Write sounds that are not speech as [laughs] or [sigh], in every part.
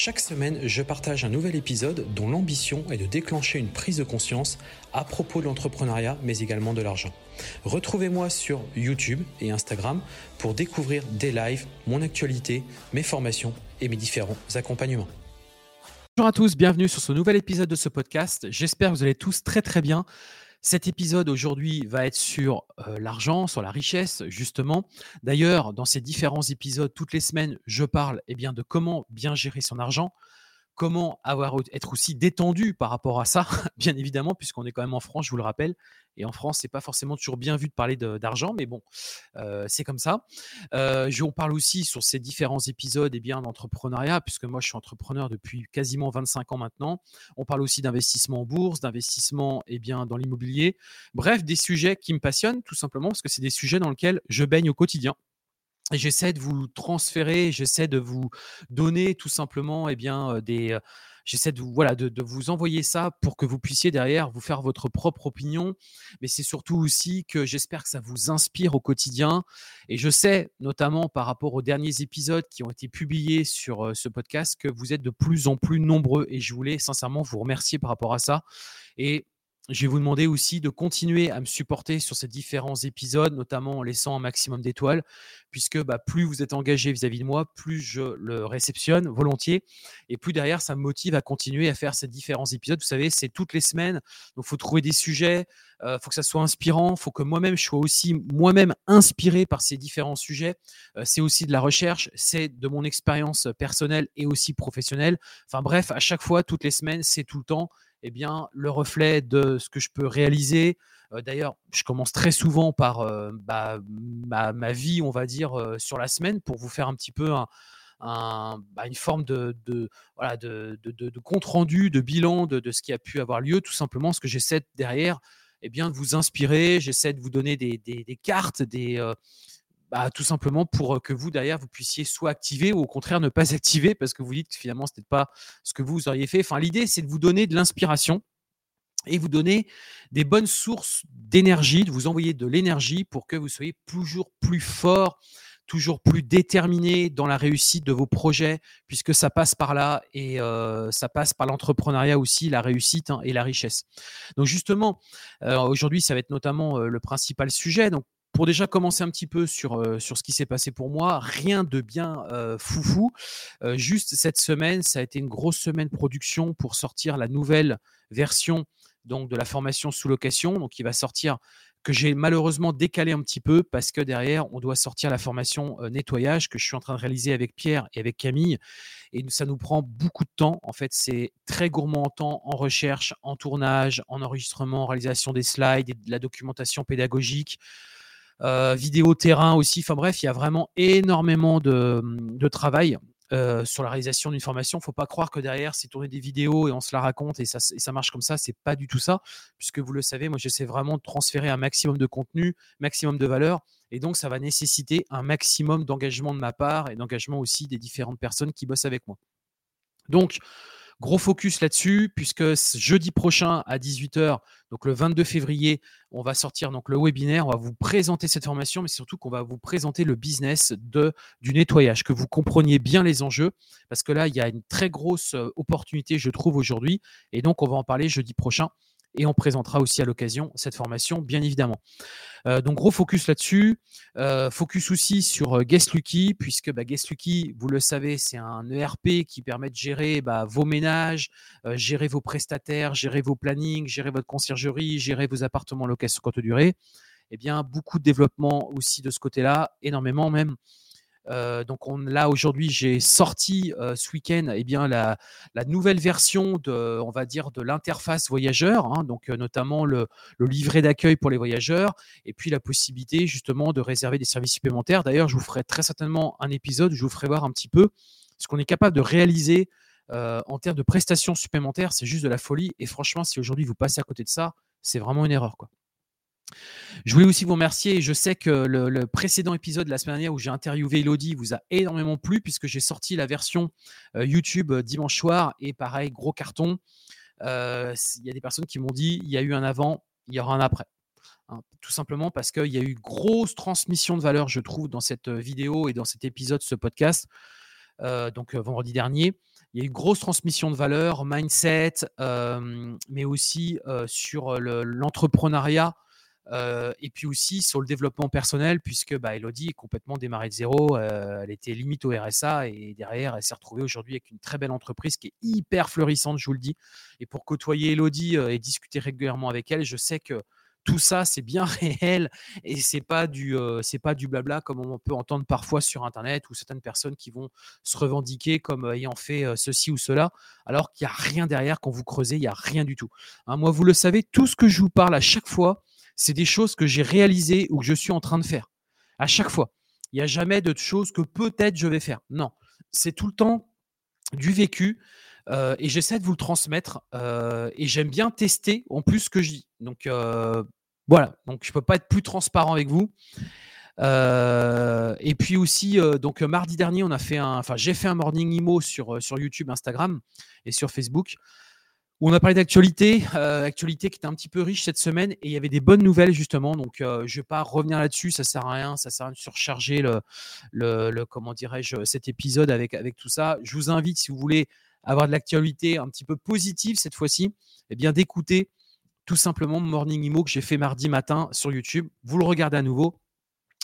Chaque semaine, je partage un nouvel épisode dont l'ambition est de déclencher une prise de conscience à propos de l'entrepreneuriat, mais également de l'argent. Retrouvez-moi sur YouTube et Instagram pour découvrir des lives, mon actualité, mes formations et mes différents accompagnements. Bonjour à tous, bienvenue sur ce nouvel épisode de ce podcast. J'espère que vous allez tous très très bien. Cet épisode aujourd'hui va être sur l'argent, sur la richesse, justement. D'ailleurs, dans ces différents épisodes, toutes les semaines, je parle eh de comment bien gérer son argent, comment avoir, être aussi détendu par rapport à ça, [laughs] bien évidemment, puisqu'on est quand même en France, je vous le rappelle. Et en France, c'est pas forcément toujours bien vu de parler d'argent, mais bon, euh, c'est comme ça. Euh, on parle aussi sur ces différents épisodes eh bien d'entrepreneuriat, puisque moi, je suis entrepreneur depuis quasiment 25 ans maintenant. On parle aussi d'investissement en bourse, d'investissement eh bien dans l'immobilier. Bref, des sujets qui me passionnent, tout simplement, parce que c'est des sujets dans lesquels je baigne au quotidien j'essaie de vous transférer, j'essaie de vous donner tout simplement eh bien, des. J'essaie de, voilà, de, vous envoyer ça pour que vous puissiez derrière vous faire votre propre opinion. Mais c'est surtout aussi que j'espère que ça vous inspire au quotidien. Et je sais, notamment par rapport aux derniers épisodes qui ont été publiés sur ce podcast, que vous êtes de plus en plus nombreux. Et je voulais sincèrement vous remercier par rapport à ça. Et je vais vous demander aussi de continuer à me supporter sur ces différents épisodes, notamment en laissant un maximum d'étoiles, puisque bah, plus vous êtes engagé vis-à-vis de moi, plus je le réceptionne volontiers, et plus derrière, ça me motive à continuer à faire ces différents épisodes. Vous savez, c'est toutes les semaines, donc il faut trouver des sujets, il euh, faut que ça soit inspirant, il faut que moi-même, je sois aussi moi-même inspiré par ces différents sujets. Euh, c'est aussi de la recherche, c'est de mon expérience personnelle et aussi professionnelle. Enfin bref, à chaque fois, toutes les semaines, c'est tout le temps eh bien, le reflet de ce que je peux réaliser. Euh, d'ailleurs, je commence très souvent par euh, bah, ma, vie, on va dire, euh, sur la semaine pour vous faire un petit peu bah, une forme de, voilà, de, compte rendu, de bilan de, ce qui a pu avoir lieu, tout simplement, ce que j'essaie derrière, eh bien, de vous inspirer, j'essaie de vous donner des cartes, des, bah, tout simplement pour que vous, derrière, vous puissiez soit activer ou au contraire ne pas [laughs] activer parce que vous dites que finalement, ce n'était pas ce que vous auriez fait. Enfin, l'idée, c'est de vous donner de l'inspiration et vous donner des bonnes sources d'énergie, de vous envoyer de l'énergie pour que vous soyez toujours plus fort, toujours plus déterminé dans la réussite de vos projets, puisque ça passe par là et ça passe par l'entrepreneuriat aussi, la réussite hein, et la richesse. Donc justement, aujourd'hui, ça va être notamment le principal sujet. Pour déjà commencer un petit peu sur, euh, sur ce qui s'est passé pour moi, rien de bien euh, foufou. Euh, juste cette semaine, ça a été une grosse semaine production pour sortir la nouvelle version donc, de la formation sous location, donc qui va sortir que j'ai malheureusement décalé un petit peu parce que derrière, on doit sortir la formation nettoyage que je suis en train de réaliser avec Pierre et avec Camille. Et ça nous prend beaucoup de temps. En fait, c'est très gourmand en temps, en recherche, en tournage, en enregistrement, en réalisation des slides, et de la documentation pédagogique. Euh, vidéo terrain aussi. Enfin bref, il y a vraiment énormément de, travail euh, sur la réalisation d'une formation. Faut pas croire que derrière, c'est tourner des vidéos et on se la raconte et ça, ça marche comme ça. C'est pas du tout ça, puisque vous le savez, moi j'essaie vraiment de transférer un maximum de contenu, maximum de valeur. Et donc, ça va nécessiter un maximum d'engagement de ma part et d'engagement aussi des différentes personnes qui bossent avec moi. Donc, Gros focus là-dessus, puisque jeudi prochain à 18h, donc le 22 février, on va sortir donc le webinaire, on va vous présenter cette formation, mais surtout qu'on va vous présenter le business de, du nettoyage, que vous compreniez bien les enjeux, parce que là, il y a une très grosse euh, opportunité, je trouve, aujourd'hui, et donc on va en parler jeudi prochain et on présentera aussi à l'occasion cette formation, bien évidemment. Euh, donc gros focus là-dessus. Euh, focus aussi sur euh, Guest Lucky, puisque bah, Guest Lucky, vous le savez, c'est un ERP qui permet de gérer bah, vos ménages, gérer vos prestataires, gérer vos plannings, gérer votre conciergerie, gérer vos appartements location courte durée. Eh bien, beaucoup de développement aussi de ce côté-là, énormément même. Euh, donc on, là aujourd'hui, j'ai sorti euh, ce week-end eh la, nouvelle version de, va dire, de l'interface voyageur, hein, donc euh, notamment le, livret d'accueil pour les voyageurs, et puis la possibilité justement de réserver des services supplémentaires. D'ailleurs, je vous ferai très certainement un épisode où je vous ferai voir un petit peu ce qu'on est capable de réaliser en termes de prestations supplémentaires. C'est juste de la folie. Et franchement, si aujourd'hui vous passez à côté de ça, c'est vraiment une erreur. Je voulais aussi vous remercier. Je sais que le, précédent épisode de la semaine dernière où j'ai interviewé Elodie vous a énormément plu puisque j'ai sorti la version euh, YouTube euh, dimanche soir et pareil, gros carton. Euh, il y a des personnes qui m'ont dit il y a eu un avant, il y aura un après. Hein. tout simplement parce qu'il y a eu grosse transmission de valeur, je trouve, dans cette vidéo et dans cet épisode, ce podcast. donc vendredi dernier, il y a eu grosse transmission de valeur, mindset, mais aussi sur l'entrepreneuriat et puis aussi sur le développement personnel, puisque bah, Elodie est complètement démarrée de zéro. elle était limite au RSA et derrière, elle s'est retrouvée aujourd'hui avec une très belle entreprise qui est hyper fleurissante, je vous le dis. Et pour côtoyer Elodie et discuter régulièrement avec elle, je sais que tout ça, c'est bien [laughs] réel et c'est pas pas du blabla comme on peut entendre parfois sur internet ou certaines personnes qui vont se revendiquer comme ayant fait ceci ou cela alors qu'il n'y a rien derrière quand vous creusez, il n'y a rien du tout. Hein, moi, vous le savez, tout ce que je vous parle à chaque fois, c'est des choses que j'ai réalisées ou que je suis en train de faire. À chaque fois. Il n'y a jamais de choses que peut-être je vais faire. Non. C'est tout le temps du vécu. Euh, et j'essaie de vous le transmettre. Euh, et j'aime bien tester en plus ce que je dis. Donc euh, voilà. Donc je ne peux pas être plus transparent avec vous. et puis aussi, donc mardi dernier, on a fait un, j'ai fait un morning emo sur YouTube, Instagram et sur Facebook on a parlé d'actualité, euh, qui était un petit peu riche cette semaine et il y avait des bonnes nouvelles justement. Donc euh, je ne vais pas revenir là-dessus, ça sert à rien, ça sert à rien de surcharger le, le, comment dirais-je cet épisode avec tout ça. Je vous invite si vous voulez avoir de l'actualité un petit peu positive cette fois-ci, eh bien d'écouter tout simplement Morning Imo que j'ai fait mardi matin sur YouTube. Vous le regardez à nouveau,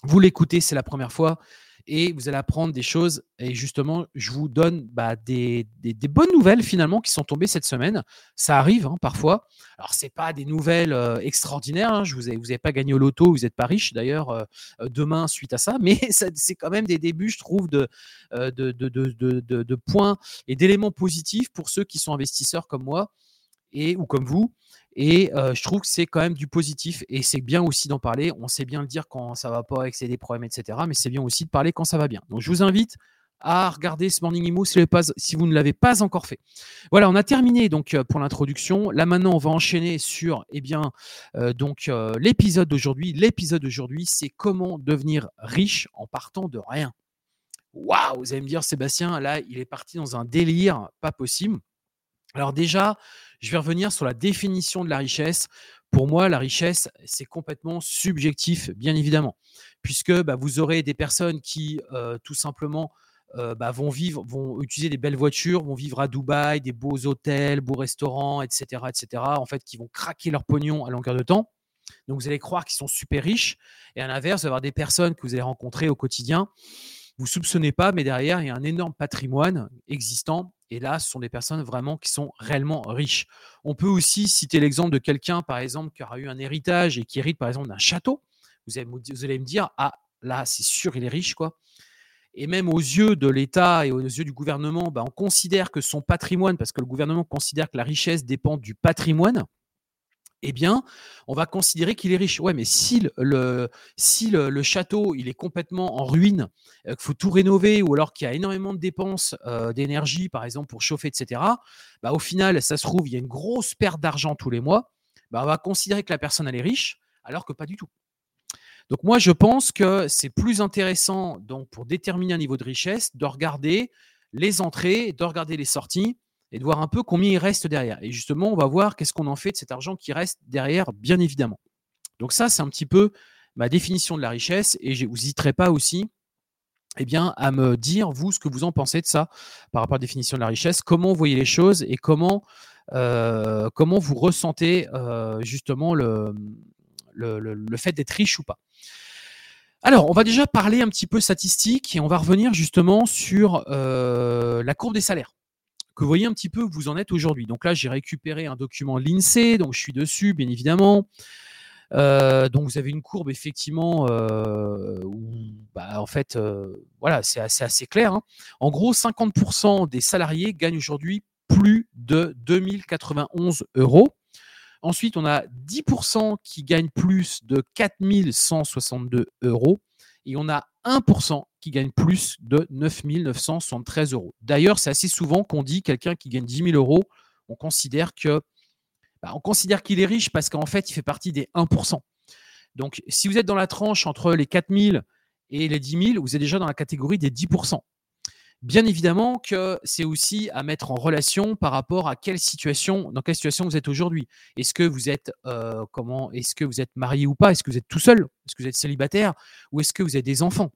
vous l'écoutez, c'est la première fois et vous allez apprendre des choses. Et justement, je vous donne bah, des, bonnes nouvelles finalement qui sont tombées cette semaine. Ça arrive hein, parfois. Alors, ce n'est pas des nouvelles euh, extraordinaires. Hein. Je vous ai, vous n'avez pas gagné au loto, vous n'êtes pas riche d'ailleurs euh, euh, demain suite à ça. [laughs] Mais c'est quand même des débuts, je trouve, de, de, de points et d'éléments positifs pour ceux qui sont investisseurs comme moi et ou comme vous et je trouve que c'est quand même du positif et c'est bien aussi d'en parler. On sait bien le dire quand ça va pas, que c'est des problèmes, etc. Mais c'est bien aussi de parler quand ça va bien. Donc je vous invite à regarder ce Morning si, si vous ne l'avez pas encore fait. Voilà, on a terminé donc pour l'introduction. Là maintenant, on va enchaîner sur eh bien donc l'épisode d'aujourd'hui. L'épisode d'aujourd'hui, c'est comment devenir riche en partant de rien. Waouh, vous allez me dire Sébastien, là, il est parti dans un délire pas possible. Alors déjà, je vais revenir sur la définition de la richesse. Pour moi, la richesse, c'est complètement subjectif, bien évidemment, puisque bah, vous aurez des personnes qui, euh, tout simplement, euh, bah, vont vivre, vont utiliser des belles voitures, vont vivre à Dubaï, des beaux hôtels, beaux restaurants, etc., etc. En fait, qui vont craquer leur pognon à longueur de temps. Donc, vous allez croire qu'ils sont super riches. Et à l'inverse, vous allez avoir des personnes que vous allez rencontrer au quotidien. Vous soupçonnez pas, mais derrière, il y a un énorme patrimoine existant et là, ce sont des personnes vraiment qui sont réellement riches. On peut aussi citer l'exemple de quelqu'un, par exemple, qui aura eu un héritage et qui hérite, par exemple, d'un château. Vous allez, me dire, ah, là, c'est sûr, il est riche, quoi. Et même aux yeux de l'État et aux yeux du gouvernement, bah, on considère que son patrimoine, parce que le gouvernement considère que la richesse dépend du patrimoine, eh bien, on va considérer qu'il est riche. Ouais, mais si le, château est complètement en ruine, euh, qu'il faut tout rénover, ou alors qu'il y a énormément de dépenses euh, d'énergie, par exemple pour chauffer, etc. Bah, au final, ça se trouve, il y a une grosse perte d'argent tous les mois. Bah, on va considérer que la personne elle est riche, alors que pas du tout. Donc moi, je pense que c'est plus intéressant, donc pour déterminer un niveau de richesse, de regarder les entrées, de regarder les sorties et de voir un peu combien il reste derrière. Et justement, on va voir qu'est-ce qu'on en fait de cet argent qui reste derrière, bien évidemment. Donc ça, c'est un petit peu ma définition de la richesse et je n'hésiterai pas aussi eh bien, à me dire, vous, ce que vous en pensez de ça par rapport à la définition de la richesse, comment vous voyez les choses et comment, euh, comment vous ressentez euh, justement le, le, fait d'être riche ou pas. Alors, on va déjà parler un petit peu statistique et on va revenir justement sur euh, la courbe des salaires que vous voyez un petit peu où vous en êtes aujourd'hui. Donc là, j'ai récupéré un document l'INSEE, donc je suis dessus, bien évidemment. Euh, donc vous avez une courbe effectivement euh, où, bah, en fait, euh, voilà, c'est assez, clair. Hein. En gros, 50% des salariés gagnent aujourd'hui plus de 2091 euros. Ensuite, on a 10% qui gagnent plus de 4162 euros et on a 1% qui gagne plus de 9 973 euros. D'ailleurs, c'est assez souvent qu'on dit quelqu'un qui gagne 10 000 euros, on considère bah, on considère qu'il est riche parce qu'en fait, il fait partie des 1%. Donc, si vous êtes dans la tranche entre les 4 000 et les 10 000, vous êtes déjà dans la catégorie des 10% Bien évidemment que c'est aussi à mettre en relation par rapport à quelle situation, dans quelle situation vous êtes aujourd'hui. Est-ce que vous êtes euh, comment Est-ce que vous êtes marié ou pas? Est-ce que vous êtes tout seul? Est-ce que vous êtes célibataire? Ou est-ce que vous avez des enfants?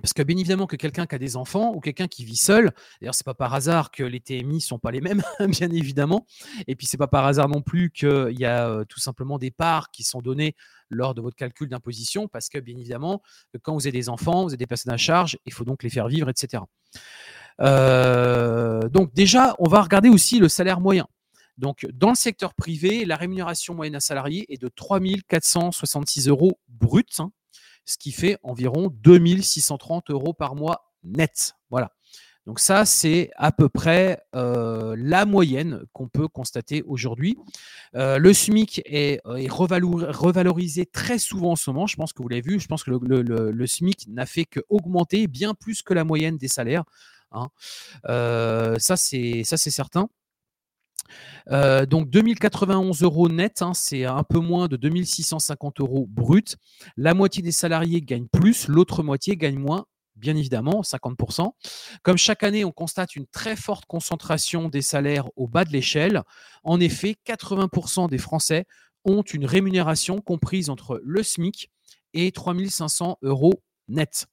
Parce que bien évidemment que quelqu'un qui a des enfants ou quelqu'un qui vit seul, d'ailleurs c'est pas par hasard que les TMI sont pas les mêmes, [laughs] bien évidemment, et puis c'est pas par hasard non plus qu'il y a tout simplement des parts qui sont données lors de votre calcul d'imposition, parce que bien évidemment quand vous avez des enfants, vous avez des personnes à charge, il faut donc les faire vivre, etc. donc déjà, on va regarder aussi le salaire moyen. Donc, dans le secteur privé, la rémunération moyenne à salarié est de 3 466 euros bruts, hein, ce qui fait environ 2630 euros par mois net. Voilà. Donc ça, c'est à peu près euh, la moyenne qu'on peut constater aujourd'hui. Euh, le SMIC est, euh, revalorisé très souvent en ce moment. Je pense que vous l'avez vu. Je pense que le, SMIC n'a fait qu'augmenter bien plus que la moyenne des salaires. Hein. ça, c'est certain. Euh, donc 2091 euros net, hein, c'est un peu moins de 2650 euros brut. La moitié des salariés gagnent plus, l'autre moitié gagne moins, bien évidemment, 50%. Comme chaque année, on constate une très forte concentration des salaires au bas de l'échelle. En effet, 80% des Français ont une rémunération comprise entre le SMIC et 3500 euros net.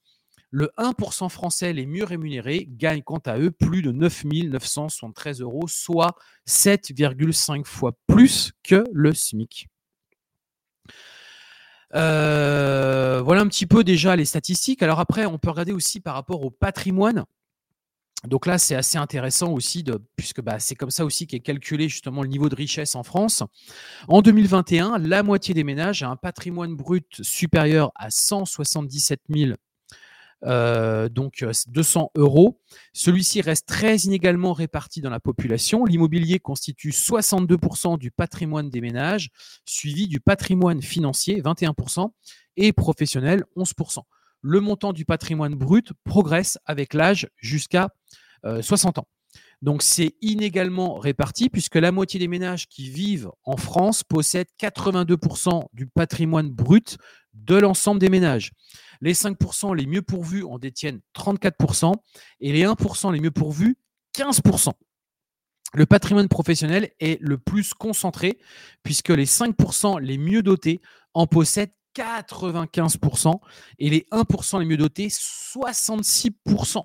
Le 1% français les mieux rémunérés gagne quant à eux plus de 9 973 euros, soit 7,5 fois plus que le SMIC. Euh, voilà un petit peu déjà les statistiques. Alors après, on peut regarder aussi par rapport au patrimoine. Donc là, c'est assez intéressant aussi, puisque bah, c'est comme ça aussi qu'est calculé justement le niveau de richesse en France. En 2021, la moitié des ménages a un patrimoine brut supérieur à 177 000 euh, donc 200 euh, euros. Celui-ci reste très inégalement réparti dans la population. L'immobilier constitue 62% du patrimoine des ménages, suivi du patrimoine financier, 21%, et professionnel, 11%. Le montant du patrimoine brut progresse avec l'âge jusqu'à 60 euh, ans. Donc c'est inégalement réparti puisque la moitié des ménages qui vivent en France possèdent 82% du patrimoine brut de l'ensemble des ménages. Les 5% les mieux pourvus en détiennent 34% et les 1% les mieux pourvus, 15%. Le patrimoine professionnel est le plus concentré puisque les 5% les mieux dotés en possèdent 95% et les 1% les mieux dotés, 66%.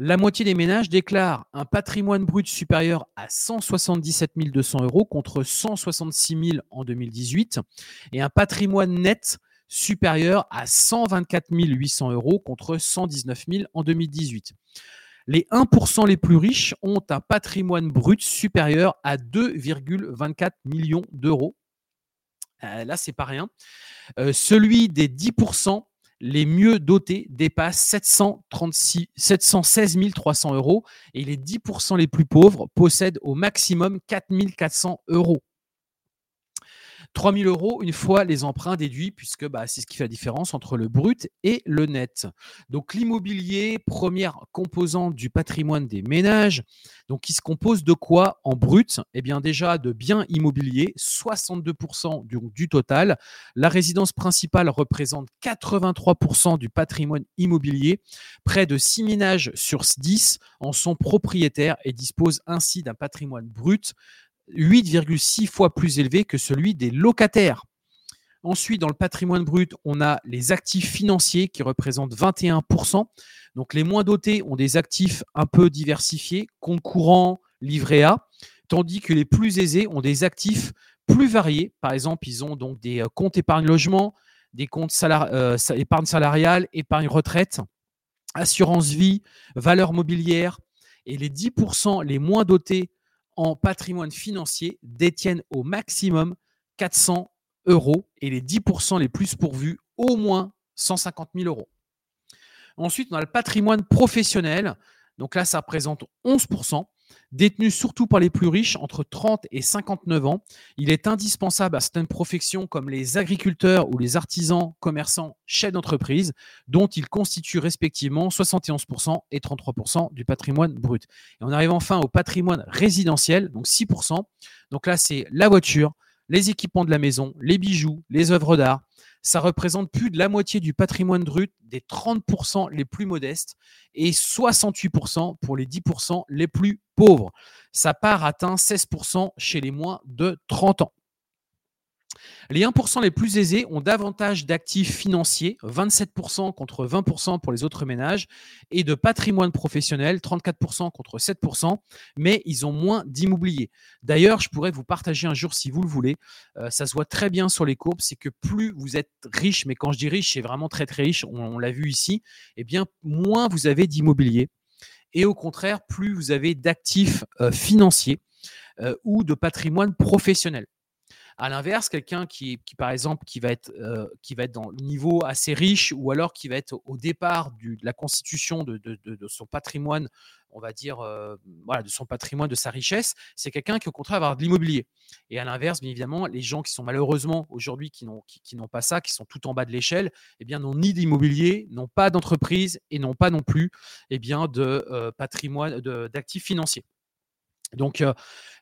La moitié des ménages déclarent un patrimoine brut supérieur à 177 200 euros contre 166 000 en 2018 et un patrimoine net supérieur à 124 800 euros contre 119 000 en 2018. Les 1% les plus riches ont un patrimoine brut supérieur à 2,24 millions d'euros. Euh, là, c'est pas rien. Euh, celui des 10% les mieux dotés dépasse 736, 716 300 euros et les 10% les plus pauvres possèdent au maximum 4 400 euros. 3 000 euros une fois les emprunts déduits, puisque bah, c'est ce qui fait la différence entre le brut et le net. Donc l'immobilier, première composante du patrimoine des ménages, donc qui se compose de quoi en brut? Eh bien déjà de biens immobiliers, 62% du, du total. La résidence principale représente 83% du patrimoine immobilier. Près de 6 ménages sur 10 en sont propriétaires et disposent ainsi d'un patrimoine brut 8,6 fois plus élevé que celui des locataires. Ensuite, dans le patrimoine brut, on a les actifs financiers qui représentent 21%. Donc les moins dotés ont des actifs un peu diversifiés, compte courant, livret A, tandis que les plus aisés ont des actifs plus variés. Par exemple, ils ont donc des euh, comptes épargne logement, des comptes euh, épargne salariale, épargne retraite, assurance vie, valeur mobilière. Et les 10% les moins dotés en patrimoine financier détiennent au maximum 400 euros et les 10% les plus pourvus au moins 150 000 euros. Ensuite, on a le patrimoine professionnel. Donc là, ça représente 11% détenu surtout par les plus riches entre 30 et 59 ans. Il est indispensable à certaines professions comme les agriculteurs ou les artisans, commerçants, chefs d'entreprise, dont ils constituent respectivement 71% et 33% du patrimoine brut. Et on arrive enfin au patrimoine résidentiel, donc 6%. Donc là, c'est la voiture, les équipements de la maison, les bijoux, les œuvres d'art. Ça représente plus de la moitié du patrimoine brut des 30% les plus modestes et 68% pour les 10% les plus pauvres. Sa part atteint 16% chez les moins de 30 ans. Les 1% les plus aisés ont davantage d'actifs financiers, 27% contre 20% pour les autres ménages, et de patrimoine professionnel, 34% contre 7%, mais ils ont moins d'immobilier. D'ailleurs, je pourrais vous partager un jour si vous le voulez, euh, ça se voit très bien sur les courbes, c'est que plus vous êtes riche, mais quand je dis riche, c'est vraiment très très riche, on, l'a vu ici, eh bien moins vous avez d'immobilier. Et au contraire, plus vous avez d'actifs euh, financiers euh, ou de patrimoine professionnel. À l'inverse, quelqu'un qui, par exemple, qui va, être, euh, qui va être dans le niveau assez riche ou alors qui va être au départ de la constitution de, son patrimoine, on va dire, euh, voilà, de son patrimoine, de sa richesse, c'est quelqu'un qui, au contraire, va avoir de l'immobilier. Et à l'inverse, bien évidemment, les gens qui sont malheureusement aujourd'hui qui n'ont qui, n'ont pas ça, qui sont tout en bas de l'échelle, eh bien, n'ont ni d'immobilier, n'ont pas d'entreprise et n'ont pas non plus eh bien, de euh, patrimoine, d'actifs financiers. Donc,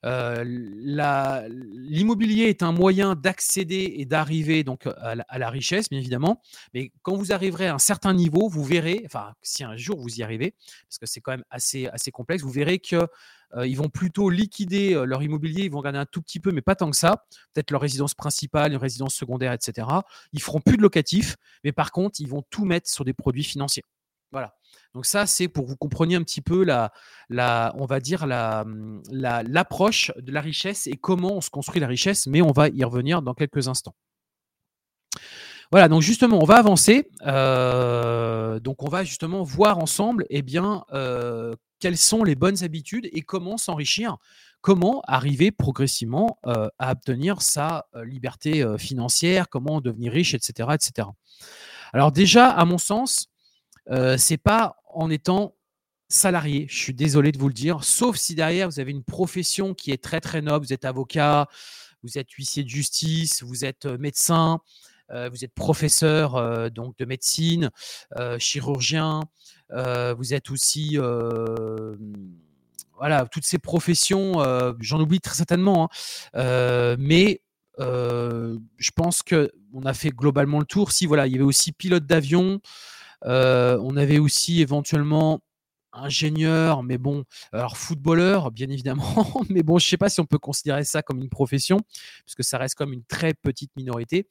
l'immobilier est un moyen d'accéder et d'arriver donc à la, richesse, bien évidemment. Mais quand vous arriverez à un certain niveau, vous verrez, enfin, si un jour vous y arrivez, parce que c'est quand même assez, complexe, vous verrez que ils vont plutôt liquider leur immobilier, ils vont garder un tout petit peu, mais pas tant que ça. Peut-être leur résidence principale, une résidence secondaire, etc. Ils feront plus de locatif, mais par contre, ils vont tout mettre sur des produits financiers. Voilà. Donc ça, c'est pour que vous compreniez un petit peu la, la on va dire la, l'approche de la richesse et comment on se construit la richesse, mais on va y revenir dans quelques instants. Voilà, donc justement, on va avancer. Euh, donc on va justement voir ensemble, eh bien, euh, quelles sont les bonnes habitudes et comment s'enrichir, comment arriver progressivement euh, à obtenir sa liberté financière, comment devenir riche, etc., etc. Alors déjà, à mon sens, euh, c'est pas en étant salarié, je suis désolé de vous le dire, sauf si derrière vous avez une profession qui est très très noble, vous êtes avocat, vous êtes huissier de justice, vous êtes euh, médecin, euh, vous êtes professeur donc de médecine, chirurgien, vous êtes aussi voilà toutes ces professions, j'en oublie très certainement, hein, mais je pense que on a fait globalement le tour. Si voilà, il y avait aussi pilote d'avion, euh, on avait aussi éventuellement ingénieur, mais bon, alors footballeur, bien évidemment, [laughs] mais bon, je ne sais pas si on peut considérer ça comme une profession, puisque ça reste comme une très petite minorité.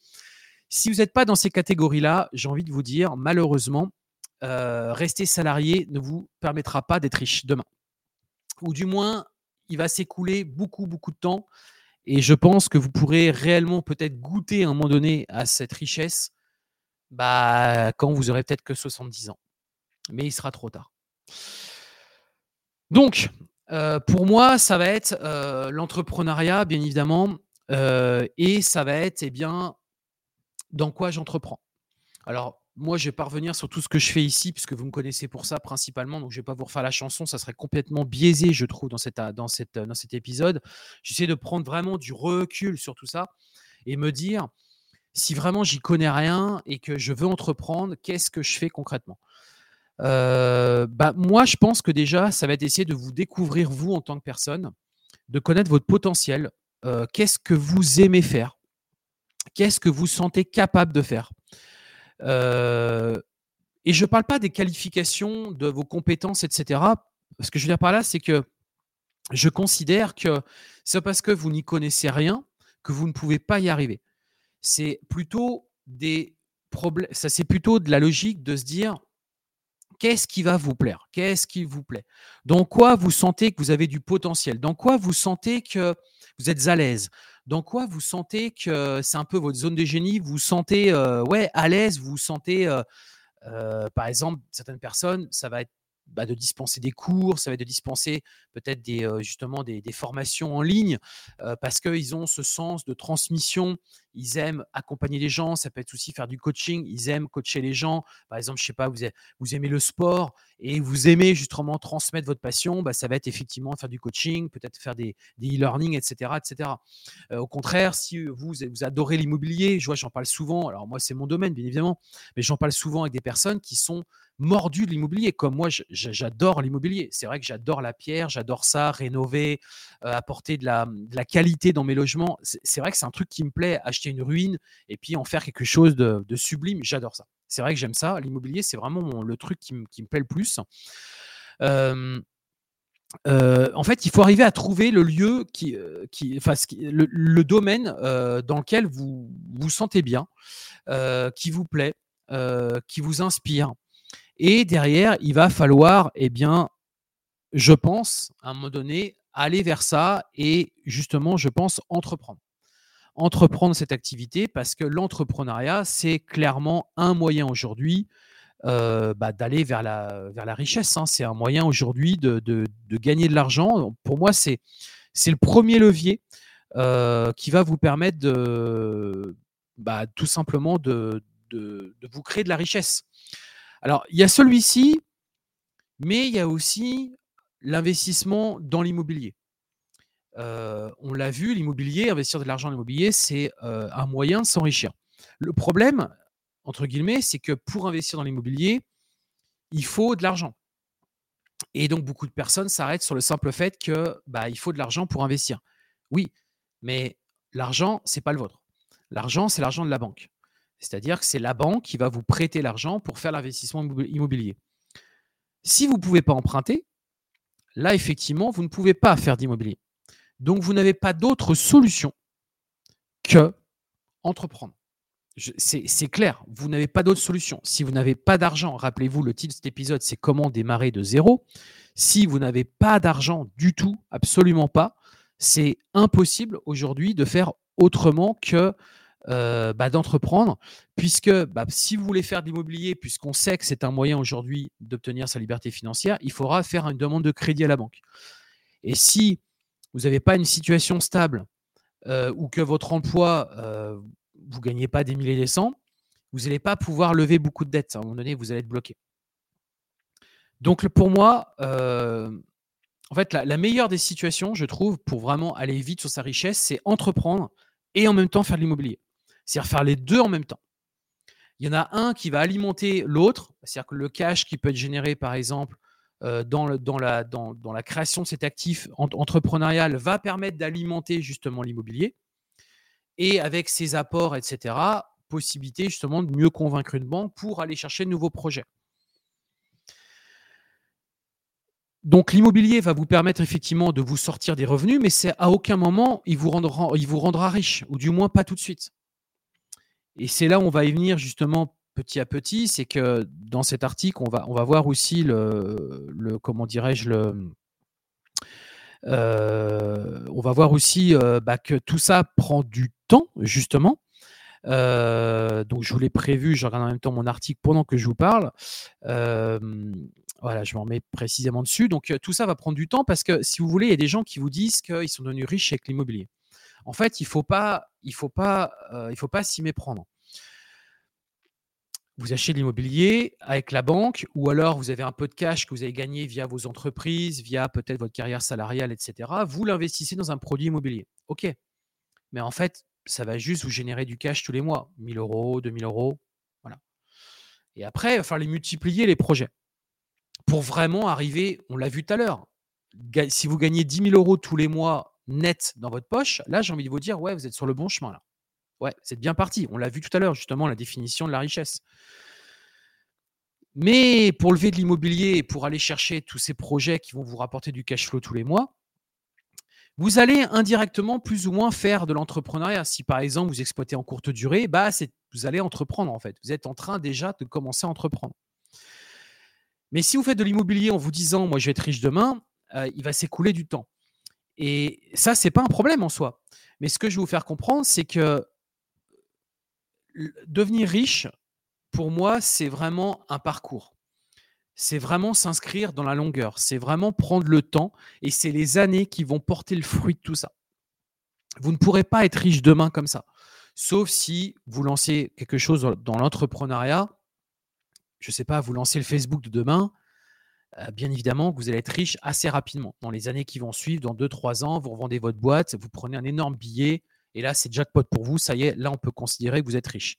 Si vous n'êtes pas dans ces catégories-là, j'ai envie de vous dire, malheureusement, euh, rester salarié ne vous permettra pas d'être riche demain. Ou du moins, il va s'écouler beaucoup, beaucoup de temps. Et je pense que vous pourrez réellement peut-être goûter à un moment donné à cette richesse bah, quand vous aurez peut-être que 70 ans. Mais il sera trop tard. Donc, euh, pour moi, ça va être euh, l'entrepreneuriat, bien évidemment, euh, et ça va être, eh bien, dans quoi j'entreprends. Alors, moi, je vais pas revenir sur tout ce que je fais ici, puisque vous me connaissez pour ça principalement, donc je vais pas vous refaire la chanson, ça serait complètement biaisé, je trouve, dans, cette, dans, cette, dans cet épisode. J'essaie de prendre vraiment du recul sur tout ça et me dire, si vraiment j'y connais rien et que je veux entreprendre, qu'est-ce que je fais concrètement? Euh, bah, Moi, je pense que déjà, ça va être essayer de vous découvrir vous en tant que personne, de connaître votre potentiel. Euh, qu'est-ce que vous aimez faire? Qu'est-ce que vous sentez capable de faire? Euh, Et je ne parle pas des qualifications, de vos compétences, etc. Ce que je veux dire par là, c'est que je considère que c'est parce que vous n'y connaissez rien que vous ne pouvez pas y arriver c'est plutôt des problèmes. Ça, c'est plutôt de la logique de se dire qu'est-ce qui va vous plaire? Qu'est-ce qui vous plaît? Dans quoi vous sentez que vous avez du potentiel? Dans quoi vous sentez que vous êtes à l'aise? Dans quoi vous sentez que c'est un peu votre zone de génie Vous sentez euh, ouais, à l'aise Vous vous sentez, euh, euh, par exemple, certaines personnes, ça va être bah, de dispenser des cours, ça va être de dispenser peut-être des, justement des, formations en ligne parce qu'ils ont ce sens de transmission. Ils aiment accompagner les gens, ça peut être aussi faire du coaching, ils aiment coacher les gens. Par exemple, je sais pas, vous, aimez le sport et vous aimez justement transmettre votre passion, bah, ça va être effectivement faire du coaching, peut-être faire des, e-learning, etc. etc. au contraire, si vous adorez l'immobilier, je vois, j'en parle souvent, alors moi c'est mon domaine bien évidemment, mais j'en parle souvent avec des personnes qui sont mordu de l'immobilier, comme moi, j'adore l'immobilier. C'est vrai que j'adore la pierre, j'adore ça, rénover, euh, apporter de la, qualité dans mes logements. C'est vrai que c'est un truc qui me plaît, acheter une ruine et puis en faire quelque chose de, sublime. J'adore ça. C'est vrai que j'aime ça. L'immobilier, c'est vraiment le truc qui, me plaît le plus. Euh, en fait, il faut arriver à trouver le lieu qui, qui enfin, le, domaine dans lequel vous vous sentez bien, qui vous plaît, qui vous inspire. Et derrière, il va falloir, eh bien, je pense, à un moment donné, aller vers ça et justement, je pense, entreprendre. Entreprendre cette activité parce que l'entrepreneuriat, c'est clairement un moyen aujourd'hui euh, bah, d'aller vers la, vers la richesse. Hein. C'est un moyen aujourd'hui de, de, gagner de l'argent. Pour moi, c'est le premier levier euh, qui va vous permettre de, bah, tout simplement de, de, vous créer de la richesse. Alors, il y a celui-ci, mais il y a aussi l'investissement dans l'immobilier. Euh, on l'a vu, l'immobilier, investir de l'argent dans l'immobilier, c'est euh, un moyen de s'enrichir. Le problème, entre guillemets, c'est que pour investir dans l'immobilier, il faut de l'argent. Et donc, beaucoup de personnes s'arrêtent sur le simple fait que bah, il faut de l'argent pour investir. Oui, mais l'argent, c'est pas le vôtre. L'argent, c'est l'argent de la banque. C'est-à-dire que c'est la banque qui va vous prêter l'argent pour faire l'investissement immobilier. Si vous ne pouvez pas emprunter, là, effectivement, vous ne pouvez pas faire d'immobilier. Donc, vous n'avez pas d'autre solution que entreprendre. C'est clair, vous n'avez pas d'autre solution. Si vous n'avez pas d'argent, rappelez-vous, le titre de cet épisode, c'est comment démarrer de zéro. Si vous n'avez pas d'argent du tout, absolument pas, c'est impossible aujourd'hui de faire autrement que euh, bah, d'entreprendre, puisque bah, si vous voulez faire de l'immobilier, puisqu'on sait que c'est un moyen aujourd'hui d'obtenir sa liberté financière, il faudra faire une demande de crédit à la banque. Et si vous n'avez pas une situation stable euh, ou que votre emploi, euh, vous ne gagnez pas des milliers des cents, vous n'allez pas pouvoir lever beaucoup de dettes. À un moment donné, vous allez être bloqué. Donc pour moi, en fait, la, meilleure des situations, je trouve, pour vraiment aller vite sur sa richesse, c'est entreprendre et en même temps faire de l'immobilier. C'est-à-dire faire les deux en même temps. Il y en a un qui va alimenter l'autre, c'est-à-dire que le cash qui peut être généré, par exemple, euh, dans, la, dans, la, création de cet actif entrepreneurial va permettre d'alimenter justement l'immobilier. Et avec ses apports, etc., possibilité justement de mieux convaincre une banque pour aller chercher de nouveaux projets. Donc l'immobilier va vous permettre effectivement de vous sortir des revenus, mais c'est à aucun moment il vous rendra, il vous rendra riche, ou du moins pas tout de suite. Et c'est là où on va y venir justement petit à petit, c'est que dans cet article, on va, voir aussi le, le comment dirais-je, le, euh, on va voir aussi euh, bah, que tout ça prend du temps, justement. Euh, donc, je vous l'ai prévu, je regarde en même temps mon article pendant que je vous parle. voilà, je m'en mets précisément dessus. Donc, tout ça va prendre du temps parce que, si vous voulez, il y a des gens qui vous disent qu'ils sont devenus riches avec l'immobilier. En fait, il ne faut pas, euh, il faut pas s'y méprendre. Vous achetez de l'immobilier avec la banque, ou alors vous avez un peu de cash que vous avez gagné via vos entreprises, via peut-être votre carrière salariale, etc. Vous l'investissez dans un produit immobilier. OK. Mais en fait, ça va juste vous générer du cash tous les mois. 1000 euros, 2000 euros. Voilà. Et après, il va falloir multiplier, les projets. Pour vraiment arriver, on l'a vu tout à l'heure, si vous gagnez 10 000 euros tous les mois net dans votre poche, là, j'ai envie de vous dire, ouais, vous êtes sur le bon chemin là. Ouais, c'est bien parti. On l'a vu tout à l'heure, justement, la définition de la richesse. Mais pour lever de l'immobilier et pour aller chercher tous ces projets qui vont vous rapporter du cash flow tous les mois, vous allez indirectement plus ou moins faire de l'entrepreneuriat. Si par exemple vous exploitez en courte durée, bah, vous allez entreprendre en fait. Vous êtes en train déjà de commencer à entreprendre. Mais si vous faites de l'immobilier en vous disant, moi je vais être riche demain, euh, il va s'écouler du temps. Et ça, c'est pas un problème en soi. Mais ce que je vais vous faire comprendre, c'est que devenir riche, pour moi, c'est vraiment un parcours. C'est vraiment s'inscrire dans la longueur. C'est vraiment prendre le temps et c'est les années qui vont porter le fruit de tout ça. Vous ne pourrez pas être riche demain comme ça. Sauf si vous lancez quelque chose dans l'entrepreneuriat. Je ne sais pas, vous lancez le Facebook de demain bien évidemment que vous allez être riche assez rapidement. Dans les années qui vont suivre, dans 2-3 ans, vous revendez votre boîte, vous prenez un énorme billet, et là, c'est jackpot pour vous. Ça y est, là, on peut considérer que vous êtes riche.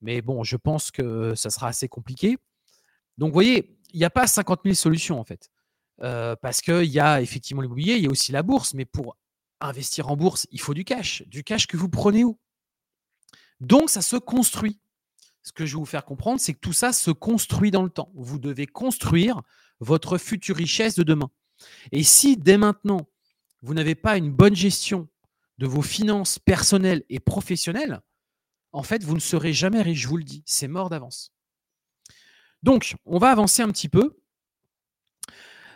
Mais bon, je pense que ça sera assez compliqué. Donc, vous voyez, il n'y a pas 50 000 solutions en fait. Euh, parce qu'il y a effectivement l'immobilier, il y a aussi la bourse, mais pour investir en bourse, il faut du cash. Du cash que vous prenez où? Donc, ça se construit. Ce que je vais vous faire comprendre, c'est que tout ça se construit dans le temps. Vous devez construire votre future richesse de demain. Et si dès maintenant, vous n'avez pas une bonne gestion de vos finances personnelles et professionnelles, en fait, vous ne serez jamais riche, je vous le dis, c'est mort d'avance. Donc, on va avancer un petit peu.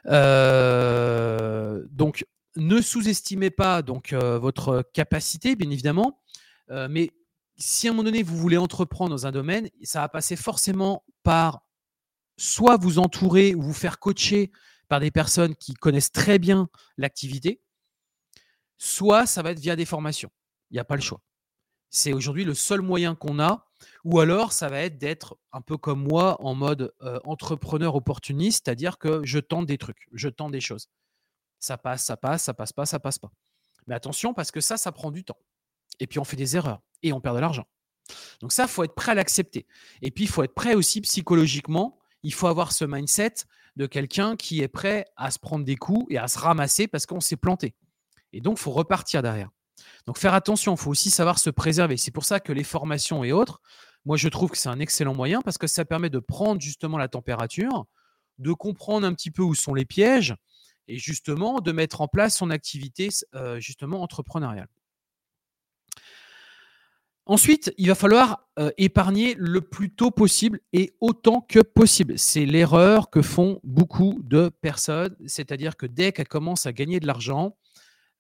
Euh, donc, ne sous-estimez pas donc euh, votre capacité, bien évidemment, euh, mais si à un moment donné vous voulez entreprendre dans un domaine, ça va passer forcément par soit vous entourer ou vous faire coacher par des personnes qui connaissent très bien l'activité, soit ça va être via des formations. Il n'y a pas le choix. C'est aujourd'hui le seul moyen qu'on a, ou alors ça va être d'être un peu comme moi en mode euh, entrepreneur opportuniste, c'est-à-dire que je tente des trucs, je tente des choses. Ça passe, ça passe, ça passe pas, ça passe pas. Mais attention parce que ça, ça prend du temps. Et puis on fait des erreurs et on perd de l'argent. Donc ça, il faut être prêt à l'accepter. Et puis il faut être prêt aussi psychologiquement. Il faut avoir ce mindset de quelqu'un qui est prêt à se prendre des coups et à se ramasser parce qu'on s'est planté. Et donc, il faut repartir derrière. Donc, faire attention, il faut aussi savoir se préserver. C'est pour ça que les formations et autres, moi, je trouve que c'est un excellent moyen parce que ça permet de prendre justement la température, de comprendre un petit peu où sont les pièges et justement de mettre en place son activité euh, justement entrepreneuriale. Ensuite, il va falloir euh, épargner le plus tôt possible et autant que possible. C'est l'erreur que font beaucoup de personnes, c'est-à-dire que dès qu'elles commencent à gagner de l'argent,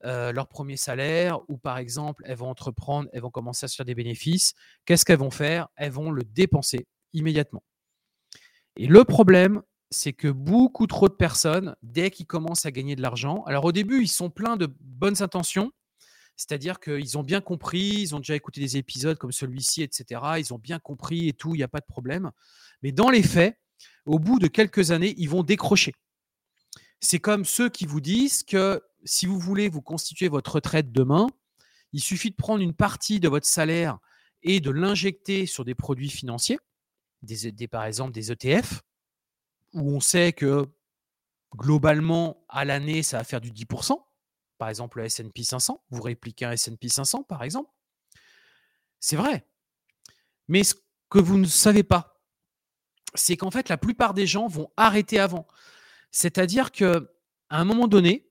euh, leur premier salaire, ou par exemple, elles vont entreprendre, elles vont commencer à se faire des bénéfices, qu'est-ce qu'elles vont faire? Elles vont le dépenser immédiatement. Et le problème, c'est que beaucoup trop de personnes, dès qu'ils commencent à gagner de l'argent, alors au début, ils sont pleins de bonnes intentions, c'est-à-dire qu'ils ont bien compris, ils ont déjà écouté des épisodes comme celui-ci, etc. Ils ont bien compris et tout, il n'y a pas de problème. Mais dans les faits, au bout de quelques années, ils vont décrocher. C'est comme ceux qui vous disent que si vous voulez vous constituer votre retraite demain, il suffit de prendre une partie de votre salaire et de l'injecter sur des produits financiers, par exemple des ETF, où on sait que globalement, à l'année, ça va faire du 10% par exemple le S&P 500, vous répliquez un S&P 500 par exemple. C'est vrai. Mais ce que vous ne savez pas, c'est qu'en fait la plupart des gens vont arrêter avant. C'est-à-dire que à un moment donné,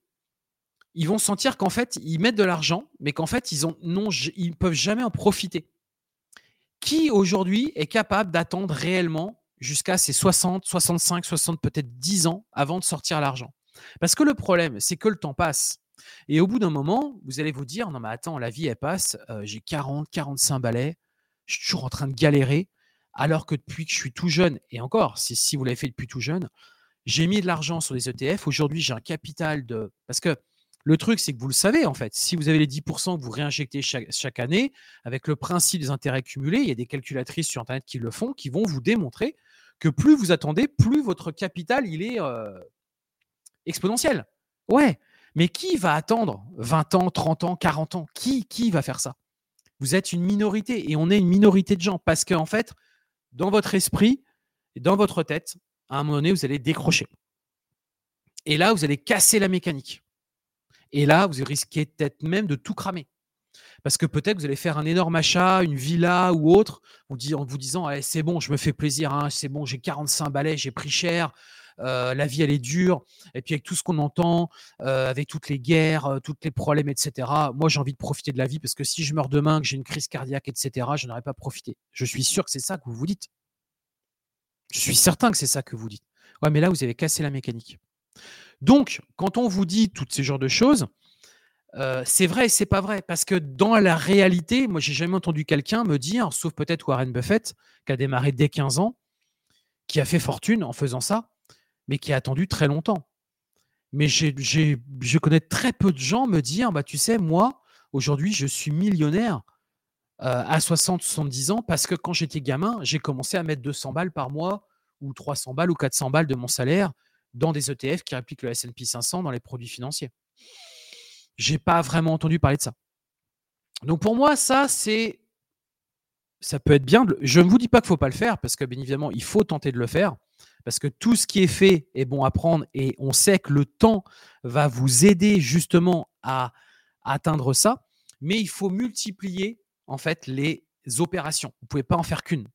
ils vont sentir qu'en fait, ils mettent de l'argent, mais qu'en fait, ils ne peuvent jamais en profiter. Qui aujourd'hui est capable d'attendre réellement jusqu'à ses 60, 65, 60, peut-être 10 ans avant de sortir l'argent? Parce que le problème, c'est que le temps passe. Et au bout d'un moment, vous allez vous dire, non mais attends, la vie, elle passe, j'ai 40, 45 balais, je suis toujours en train de galérer, alors que depuis que je suis tout jeune, et encore, si, vous l'avez fait depuis tout jeune, j'ai mis de l'argent sur des ETF. Aujourd'hui, j'ai un capital de... Parce que le truc, c'est que vous le savez, en fait, si vous avez les 10% que vous réinjectez chaque, année, avec le principe des intérêts cumulés, il y a des calculatrices sur Internet qui le font, qui vont vous démontrer que plus vous attendez, plus votre capital, il est exponentiel. Ouais, mais qui va attendre 20 ans, 30 ans, 40 ans? Qui, qui va faire ça? Vous êtes une minorité et on est une minorité de gens parce qu'en fait, dans votre esprit et dans votre tête, à un moment donné, vous allez décrocher. Et là, vous allez casser la mécanique. Et là, vous risquez peut-être même de tout cramer. Parce que peut-être vous allez faire un énorme achat, une villa ou autre, en vous disant «Eh, c'est bon, je me fais plaisir, hein, c'est bon, j'ai 45 balais, j'ai pris cher, la vie elle est dure, et puis avec tout ce qu'on entend, euh, avec toutes les guerres, euh, tous les problèmes, etc. Moi j'ai envie de profiter de la vie parce que si je meurs demain, que j'ai une crise cardiaque, etc., je n'aurais pas profité. Je suis sûr que c'est ça que vous vous dites. Je suis certain que c'est ça que vous dites. Ouais, mais là vous avez cassé la mécanique. Donc, quand on vous dit toutes ces genres de choses, c'est vrai et c'est pas vrai. Parce que dans la réalité, moi, j'ai jamais entendu quelqu'un me dire, sauf peut-être Warren Buffett, qui a démarré dès 15 ans, qui a fait fortune en faisant ça, mais qui a attendu très longtemps. Mais je connais très peu de gens me dire, bah, tu sais, moi, aujourd'hui, je suis millionnaire euh, à 60-70 ans parce que quand j'étais gamin, j'ai commencé à mettre 200 balles par mois ou 300 balles ou 400 balles de mon salaire dans des ETF qui répliquent le S&P 500 dans les produits financiers. J'ai pas vraiment entendu parler de ça. Donc pour moi, ça, c'est ça peut être bien. Je ne vous dis pas qu'il ne faut pas le faire, parce que bien évidemment, il faut tenter de le faire. Parce que tout ce qui est fait est bon à prendre et on sait que le temps va vous aider justement à atteindre ça, mais il faut multiplier en fait les opérations. Vous ne pouvez pas en faire qu'une.